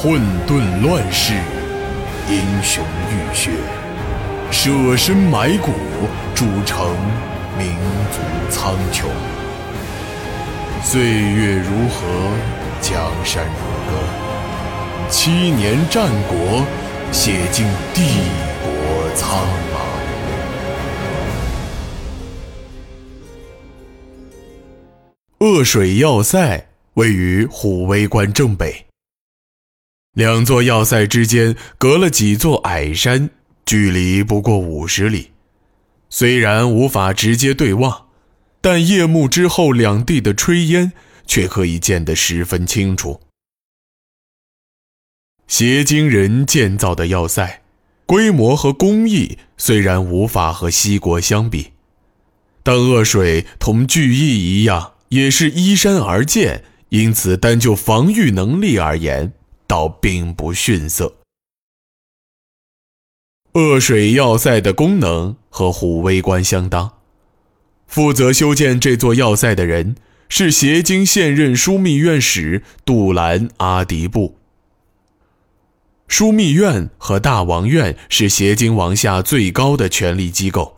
混沌乱世，英雄浴血，舍身埋骨，铸成民族苍穹。岁月如河，江山如歌，七年战国，写尽帝国苍茫。鄂水要塞位于虎威关正北。两座要塞之间隔了几座矮山，距离不过五十里。虽然无法直接对望，但夜幕之后两地的炊烟却可以见得十分清楚。协京人建造的要塞，规模和工艺虽然无法和西国相比，但鄂水同巨翼一样，也是依山而建，因此单就防御能力而言。倒并不逊色。鄂水要塞的功能和虎威关相当，负责修建这座要塞的人是协京现任枢密院使杜兰阿迪布。枢密院和大王院是协京王下最高的权力机构，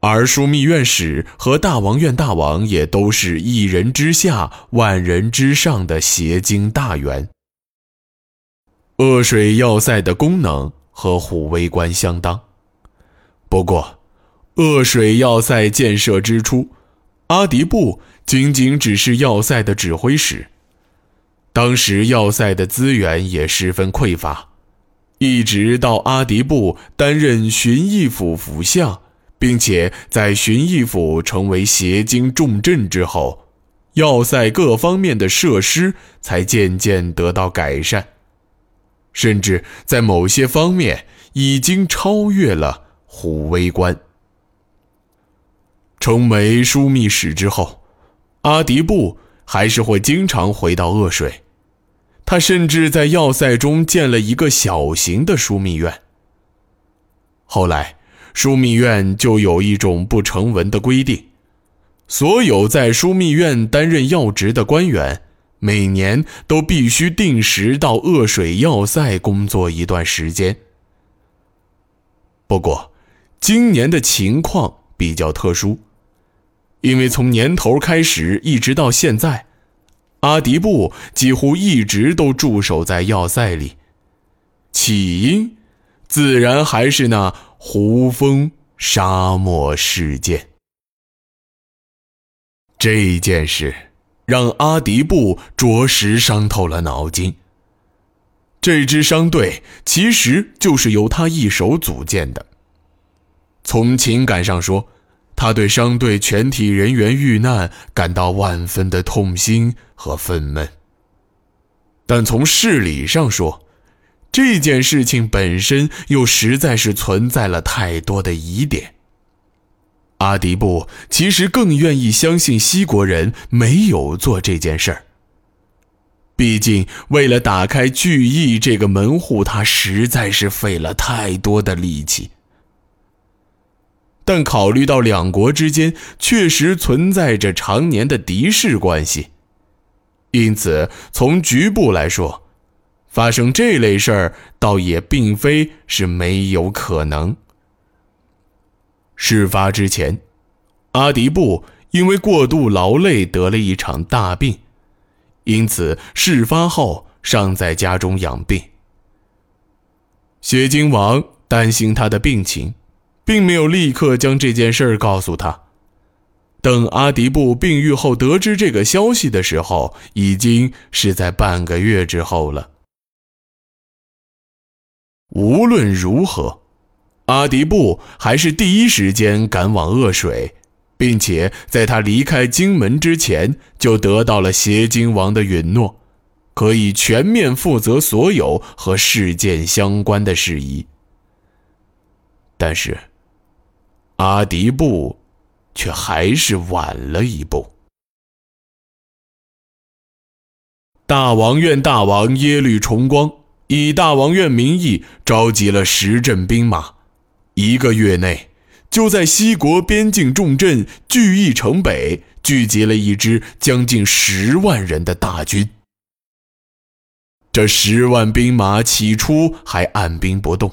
而枢密院使和大王院大王也都是一人之下、万人之上的协京大员。鄂水要塞的功能和虎威关相当，不过，鄂水要塞建设之初，阿迪布仅仅只是要塞的指挥使。当时要塞的资源也十分匮乏，一直到阿迪布担任巡义府府相，并且在巡义府成为协京重镇之后，要塞各方面的设施才渐渐得到改善。甚至在某些方面已经超越了虎威关。成为枢密使之后，阿迪布还是会经常回到鄂水。他甚至在要塞中建了一个小型的枢密院。后来，枢密院就有一种不成文的规定：所有在枢密院担任要职的官员。每年都必须定时到鄂水要塞工作一段时间。不过，今年的情况比较特殊，因为从年头开始一直到现在，阿迪布几乎一直都驻守在要塞里。起因，自然还是那胡蜂沙漠事件。这件事。让阿迪布着实伤透了脑筋。这支商队其实就是由他一手组建的。从情感上说，他对商队全体人员遇难感到万分的痛心和愤懑。但从事理上说，这件事情本身又实在是存在了太多的疑点。阿迪布其实更愿意相信西国人没有做这件事儿。毕竟，为了打开巨翼这个门户，他实在是费了太多的力气。但考虑到两国之间确实存在着常年的敌视关系，因此从局部来说，发生这类事儿倒也并非是没有可能。事发之前，阿迪布因为过度劳累得了一场大病，因此事发后尚在家中养病。雪晶王担心他的病情，并没有立刻将这件事告诉他。等阿迪布病愈后得知这个消息的时候，已经是在半个月之后了。无论如何。阿迪布还是第一时间赶往鄂水，并且在他离开京门之前，就得到了协京王的允诺，可以全面负责所有和事件相关的事宜。但是，阿迪布却还是晚了一步。大王院大王耶律重光以大王院名义召集了十镇兵马。一个月内，就在西国边境重镇巨邑城北聚集了一支将近十万人的大军。这十万兵马起初还按兵不动，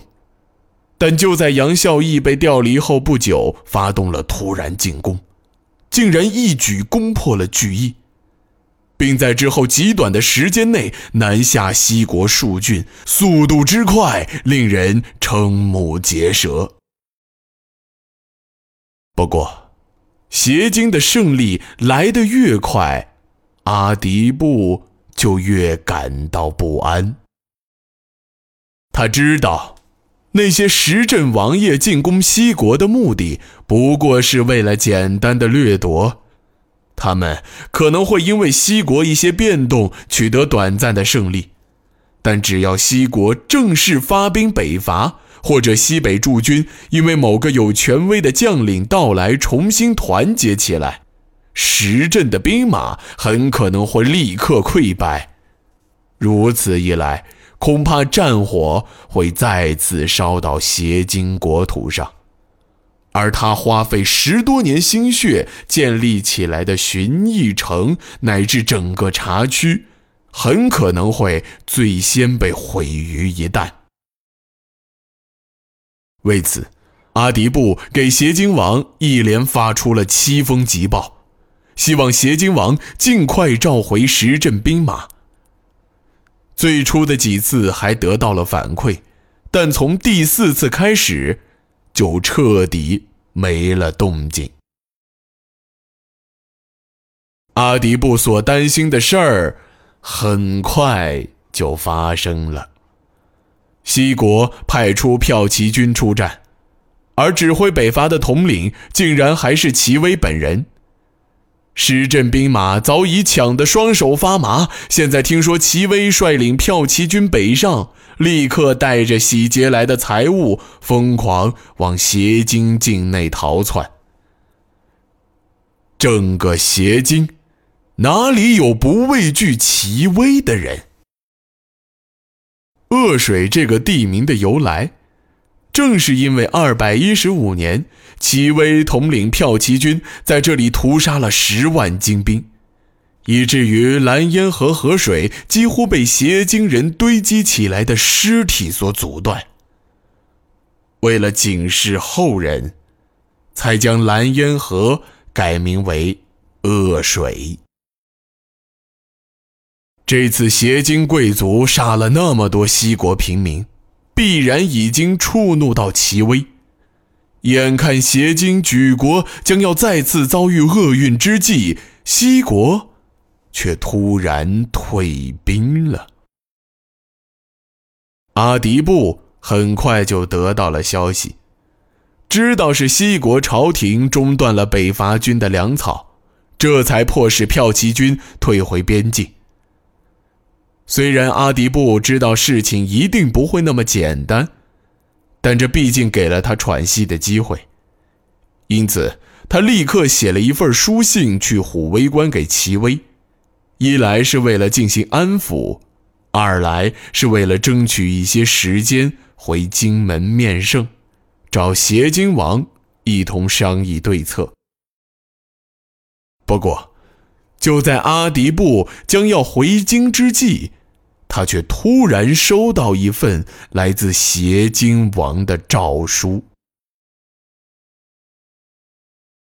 但就在杨孝义被调离后不久，发动了突然进攻，竟然一举攻破了聚义，并在之后极短的时间内南下西国数郡，速度之快，令人瞠目结舌。不过，邪经的胜利来得越快，阿迪布。就越感到不安。他知道，那些石镇王爷进攻西国的目的不过是为了简单的掠夺，他们可能会因为西国一些变动取得短暂的胜利，但只要西国正式发兵北伐，或者西北驻军因为某个有权威的将领到来重新团结起来。石镇的兵马很可能会立刻溃败，如此一来，恐怕战火会再次烧到邪经国土上，而他花费十多年心血建立起来的寻义城乃至整个茶区，很可能会最先被毁于一旦。为此，阿迪布给邪经王一连发出了七封急报。希望邪金王尽快召回十镇兵马。最初的几次还得到了反馈，但从第四次开始，就彻底没了动静。阿迪布所担心的事儿，很快就发生了。西国派出骠骑军出战，而指挥北伐的统领竟然还是齐威本人。石镇兵马早已抢得双手发麻，现在听说齐威率领骠骑军北上，立刻带着洗劫来的财物，疯狂往邪经境内逃窜。整个邪经，哪里有不畏惧齐威的人？恶水这个地名的由来。正是因为二百一十五年，齐威统领骠骑军在这里屠杀了十万精兵，以至于蓝烟河河水几乎被邪精人堆积起来的尸体所阻断。为了警示后人，才将蓝烟河改名为恶水。这次邪金贵族杀了那么多西国平民。必然已经触怒到齐威，眼看邪金举国将要再次遭遇厄运之际，西国却突然退兵了。阿迪布很快就得到了消息，知道是西国朝廷中断了北伐军的粮草，这才迫使骠骑军退回边境。虽然阿迪布知道事情一定不会那么简单，但这毕竟给了他喘息的机会，因此他立刻写了一份书信去虎威关给齐威，一来是为了进行安抚，二来是为了争取一些时间回荆门面圣，找邪金王一同商议对策。不过，就在阿迪布将要回京之际，他却突然收到一份来自邪金王的诏书。